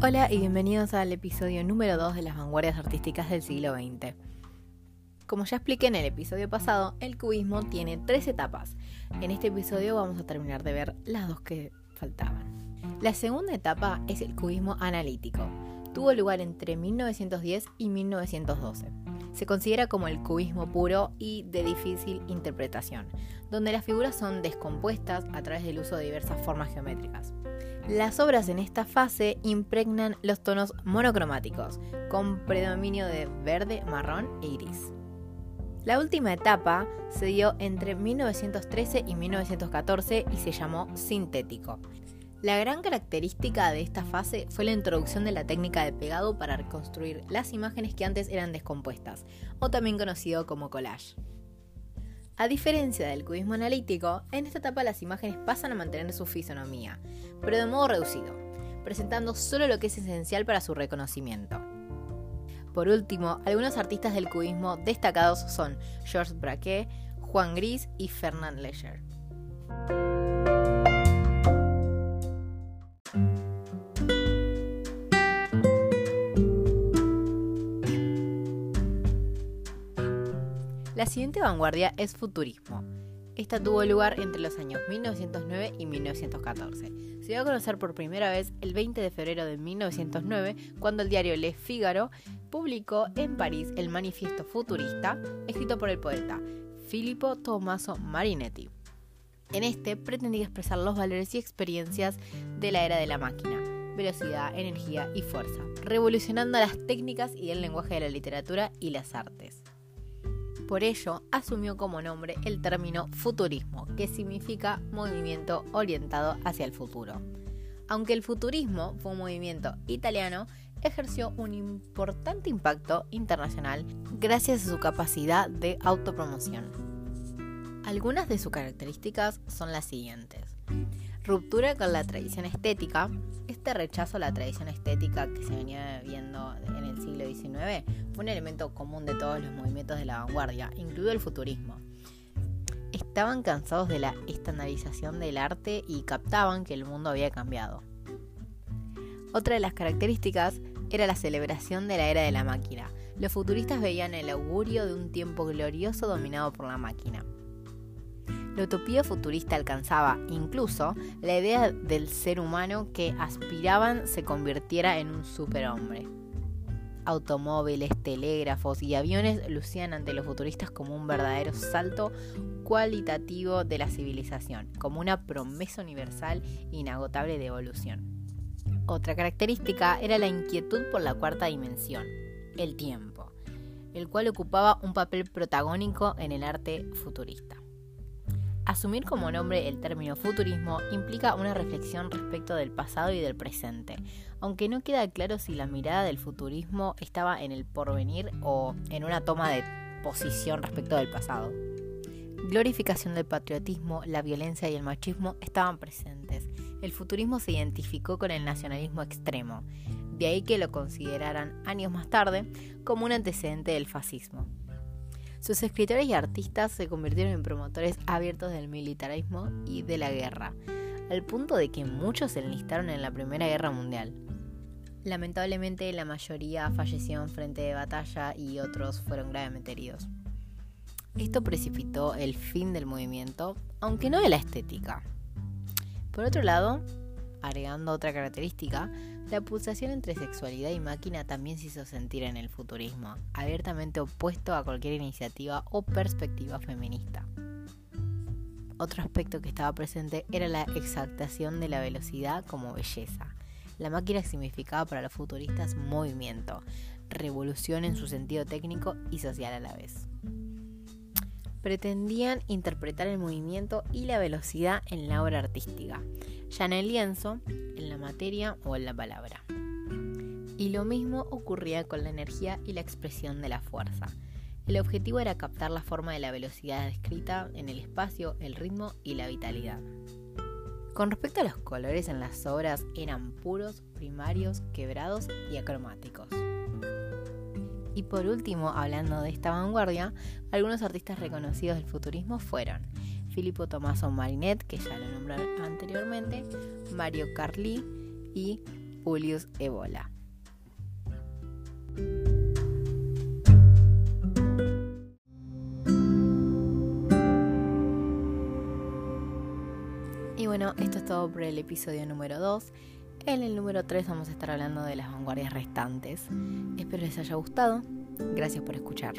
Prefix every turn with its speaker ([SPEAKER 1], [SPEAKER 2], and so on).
[SPEAKER 1] Hola y bienvenidos al episodio número 2 de las vanguardias artísticas del siglo XX. Como ya expliqué en el episodio pasado, el cubismo tiene tres etapas. En este episodio vamos a terminar de ver las dos que faltaban. La segunda etapa es el cubismo analítico. Tuvo lugar entre 1910 y 1912. Se considera como el cubismo puro y de difícil interpretación, donde las figuras son descompuestas a través del uso de diversas formas geométricas. Las obras en esta fase impregnan los tonos monocromáticos, con predominio de verde, marrón e iris. La última etapa se dio entre 1913 y 1914 y se llamó sintético. La gran característica de esta fase fue la introducción de la técnica de pegado para reconstruir las imágenes que antes eran descompuestas, o también conocido como collage. A diferencia del cubismo analítico, en esta etapa las imágenes pasan a mantener su fisonomía, pero de modo reducido, presentando solo lo que es esencial para su reconocimiento. Por último, algunos artistas del cubismo destacados son Georges Braquet, Juan Gris y Fernand Léger. La siguiente vanguardia es futurismo. Esta tuvo lugar entre los años 1909 y 1914. Se dio a conocer por primera vez el 20 de febrero de 1909 cuando el diario Le Figaro publicó en París el manifiesto futurista escrito por el poeta Filippo Tommaso Marinetti. En este pretendía expresar los valores y experiencias de la era de la máquina, velocidad, energía y fuerza, revolucionando las técnicas y el lenguaje de la literatura y las artes. Por ello, asumió como nombre el término futurismo, que significa movimiento orientado hacia el futuro. Aunque el futurismo fue un movimiento italiano, ejerció un importante impacto internacional gracias a su capacidad de autopromoción. Algunas de sus características son las siguientes. Ruptura con la tradición estética. Este rechazo a la tradición estética que se venía viendo en el siglo XIX fue un elemento común de todos los movimientos de la vanguardia, incluido el futurismo. Estaban cansados de la estandarización del arte y captaban que el mundo había cambiado. Otra de las características era la celebración de la era de la máquina. Los futuristas veían el augurio de un tiempo glorioso dominado por la máquina. La utopía futurista alcanzaba incluso la idea del ser humano que aspiraban se convirtiera en un superhombre. Automóviles, telégrafos y aviones lucían ante los futuristas como un verdadero salto cualitativo de la civilización, como una promesa universal inagotable de evolución. Otra característica era la inquietud por la cuarta dimensión, el tiempo, el cual ocupaba un papel protagónico en el arte futurista. Asumir como nombre el término futurismo implica una reflexión respecto del pasado y del presente, aunque no queda claro si la mirada del futurismo estaba en el porvenir o en una toma de posición respecto del pasado. Glorificación del patriotismo, la violencia y el machismo estaban presentes. El futurismo se identificó con el nacionalismo extremo, de ahí que lo consideraran años más tarde como un antecedente del fascismo. Sus escritores y artistas se convirtieron en promotores abiertos del militarismo y de la guerra, al punto de que muchos se enlistaron en la Primera Guerra Mundial. Lamentablemente la mayoría falleció en frente de batalla y otros fueron gravemente heridos. Esto precipitó el fin del movimiento, aunque no de la estética. Por otro lado, agregando otra característica, la pulsación entre sexualidad y máquina también se hizo sentir en el futurismo, abiertamente opuesto a cualquier iniciativa o perspectiva feminista. Otro aspecto que estaba presente era la exaltación de la velocidad como belleza. La máquina significaba para los futuristas movimiento, revolución en su sentido técnico y social a la vez. Pretendían interpretar el movimiento y la velocidad en la obra artística, ya en el lienzo, en la materia o en la palabra. Y lo mismo ocurría con la energía y la expresión de la fuerza. El objetivo era captar la forma de la velocidad descrita en el espacio, el ritmo y la vitalidad. Con respecto a los colores en las obras eran puros, primarios, quebrados y acromáticos. Y por último, hablando de esta vanguardia, algunos artistas reconocidos del futurismo fueron Filippo Tommaso Marinet, que ya lo nombré anteriormente, Mario Carli y Julius Evola. Y bueno, esto es todo por el episodio número 2. En el número 3 vamos a estar hablando de las vanguardias restantes. Espero les haya gustado. Gracias por escuchar.